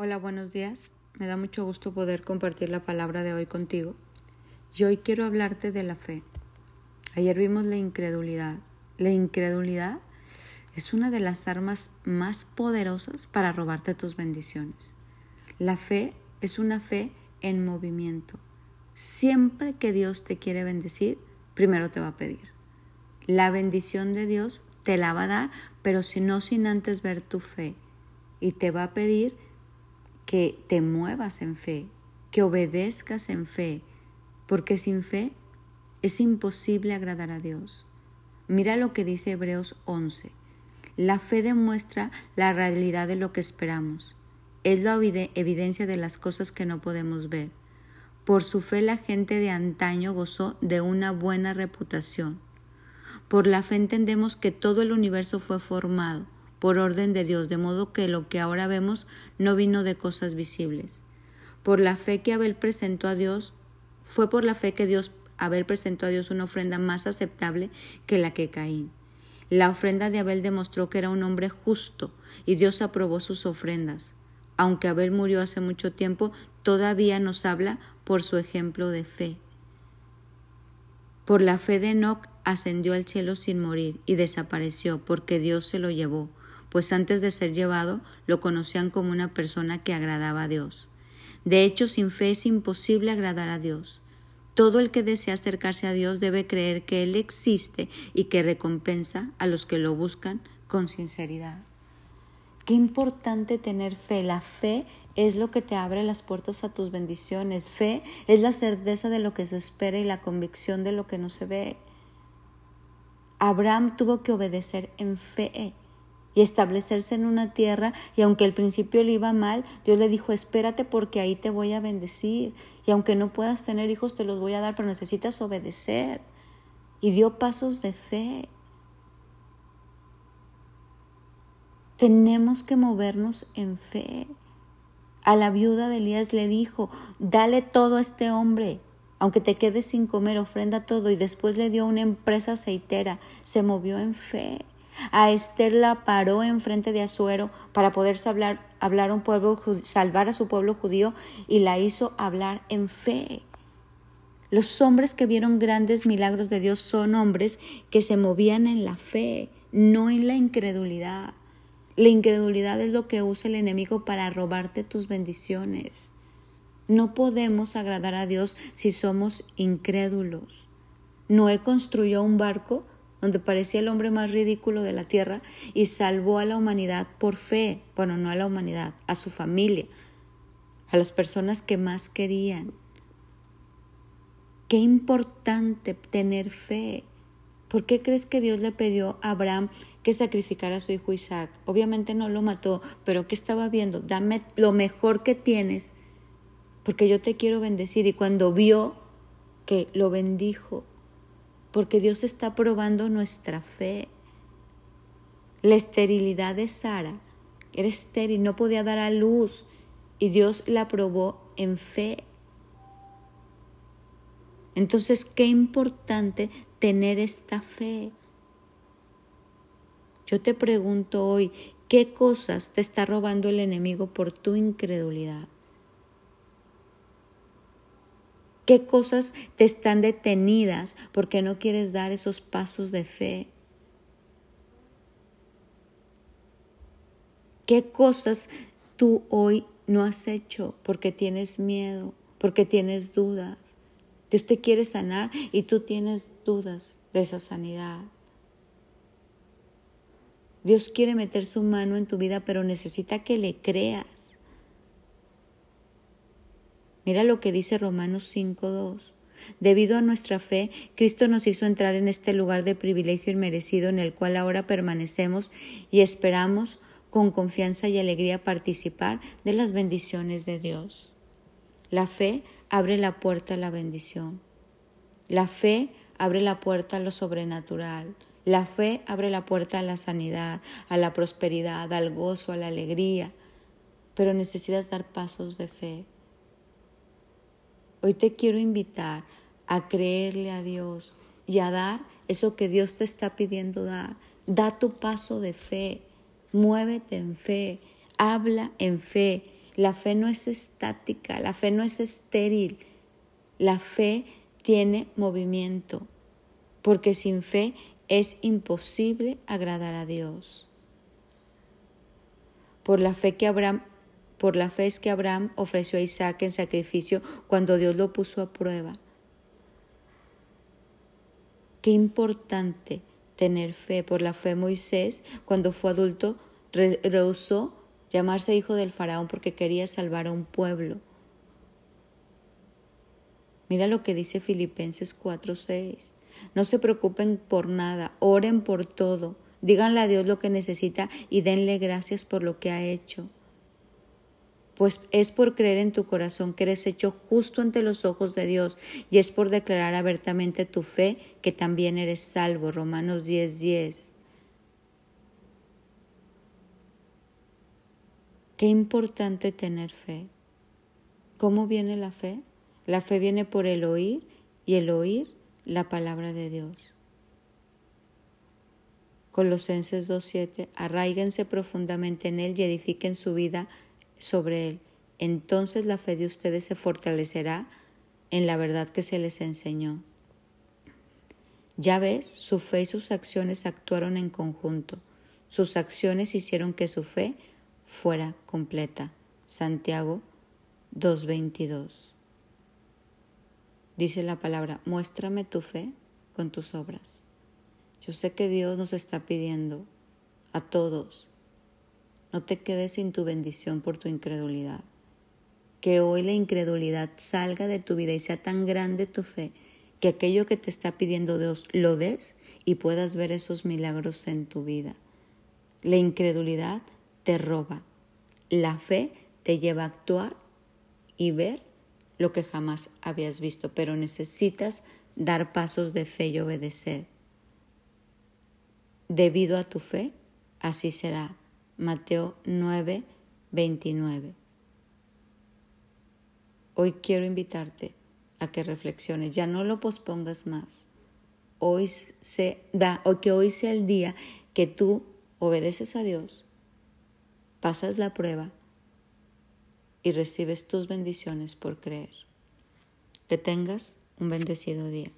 Hola, buenos días. Me da mucho gusto poder compartir la palabra de hoy contigo. Y hoy quiero hablarte de la fe. Ayer vimos la incredulidad. La incredulidad es una de las armas más poderosas para robarte tus bendiciones. La fe es una fe en movimiento. Siempre que Dios te quiere bendecir, primero te va a pedir. La bendición de Dios te la va a dar, pero si no sin antes ver tu fe. Y te va a pedir que te muevas en fe, que obedezcas en fe, porque sin fe es imposible agradar a Dios. Mira lo que dice Hebreos 11. La fe demuestra la realidad de lo que esperamos. Es la evidencia de las cosas que no podemos ver. Por su fe la gente de antaño gozó de una buena reputación. Por la fe entendemos que todo el universo fue formado por orden de Dios, de modo que lo que ahora vemos no vino de cosas visibles. Por la fe que Abel presentó a Dios, fue por la fe que Dios Abel presentó a Dios una ofrenda más aceptable que la que Caín. La ofrenda de Abel demostró que era un hombre justo y Dios aprobó sus ofrendas. Aunque Abel murió hace mucho tiempo, todavía nos habla por su ejemplo de fe. Por la fe de Enoch ascendió al cielo sin morir y desapareció porque Dios se lo llevó pues antes de ser llevado lo conocían como una persona que agradaba a Dios. De hecho, sin fe es imposible agradar a Dios. Todo el que desea acercarse a Dios debe creer que Él existe y que recompensa a los que lo buscan con sinceridad. Qué importante tener fe. La fe es lo que te abre las puertas a tus bendiciones. Fe es la certeza de lo que se espera y la convicción de lo que no se ve. Abraham tuvo que obedecer en fe y establecerse en una tierra y aunque al principio le iba mal, Dios le dijo, espérate porque ahí te voy a bendecir y aunque no puedas tener hijos te los voy a dar, pero necesitas obedecer. Y dio pasos de fe. Tenemos que movernos en fe. A la viuda de Elías le dijo, dale todo a este hombre, aunque te quedes sin comer, ofrenda todo. Y después le dio una empresa aceitera, se movió en fe. A Esther la paró enfrente de Azuero para poder hablar, hablar un pueblo, salvar a su pueblo judío y la hizo hablar en fe. Los hombres que vieron grandes milagros de Dios son hombres que se movían en la fe, no en la incredulidad. La incredulidad es lo que usa el enemigo para robarte tus bendiciones. No podemos agradar a Dios si somos incrédulos. Noé construyó un barco donde parecía el hombre más ridículo de la tierra y salvó a la humanidad por fe, bueno, no a la humanidad, a su familia, a las personas que más querían. Qué importante tener fe. ¿Por qué crees que Dios le pidió a Abraham que sacrificara a su hijo Isaac? Obviamente no lo mató, pero ¿qué estaba viendo? Dame lo mejor que tienes, porque yo te quiero bendecir. Y cuando vio que lo bendijo, porque Dios está probando nuestra fe. La esterilidad de Sara era estéril, no podía dar a luz y Dios la probó en fe. Entonces, qué importante tener esta fe. Yo te pregunto hoy, ¿qué cosas te está robando el enemigo por tu incredulidad? ¿Qué cosas te están detenidas porque no quieres dar esos pasos de fe? ¿Qué cosas tú hoy no has hecho porque tienes miedo, porque tienes dudas? Dios te quiere sanar y tú tienes dudas de esa sanidad. Dios quiere meter su mano en tu vida, pero necesita que le creas. Mira lo que dice Romanos 5.2. Debido a nuestra fe, Cristo nos hizo entrar en este lugar de privilegio inmerecido en el cual ahora permanecemos y esperamos con confianza y alegría participar de las bendiciones de Dios. La fe abre la puerta a la bendición. La fe abre la puerta a lo sobrenatural. La fe abre la puerta a la sanidad, a la prosperidad, al gozo, a la alegría. Pero necesitas dar pasos de fe. Hoy te quiero invitar a creerle a Dios y a dar eso que Dios te está pidiendo dar. Da tu paso de fe, muévete en fe, habla en fe. La fe no es estática, la fe no es estéril. La fe tiene movimiento, porque sin fe es imposible agradar a Dios. Por la fe que Abraham por la fe es que Abraham ofreció a Isaac en sacrificio cuando Dios lo puso a prueba. Qué importante tener fe. Por la fe Moisés, cuando fue adulto, rehusó llamarse hijo del faraón porque quería salvar a un pueblo. Mira lo que dice Filipenses 4:6. No se preocupen por nada, oren por todo, díganle a Dios lo que necesita y denle gracias por lo que ha hecho pues es por creer en tu corazón que eres hecho justo ante los ojos de Dios y es por declarar abiertamente tu fe que también eres salvo. Romanos 10:10. 10. Qué importante tener fe. ¿Cómo viene la fe? La fe viene por el oír y el oír la palabra de Dios. Colosenses 2.7. Arraíguense profundamente en Él y edifiquen su vida sobre él. Entonces la fe de ustedes se fortalecerá en la verdad que se les enseñó. Ya ves, su fe y sus acciones actuaron en conjunto. Sus acciones hicieron que su fe fuera completa. Santiago 2.22. Dice la palabra, muéstrame tu fe con tus obras. Yo sé que Dios nos está pidiendo a todos no te quedes sin tu bendición por tu incredulidad. Que hoy la incredulidad salga de tu vida y sea tan grande tu fe que aquello que te está pidiendo Dios lo des y puedas ver esos milagros en tu vida. La incredulidad te roba. La fe te lleva a actuar y ver lo que jamás habías visto, pero necesitas dar pasos de fe y obedecer. Debido a tu fe, así será Mateo 9, 29. Hoy quiero invitarte a que reflexiones, ya no lo pospongas más. Hoy se da, o que hoy sea el día que tú obedeces a Dios, pasas la prueba y recibes tus bendiciones por creer. Que tengas un bendecido día.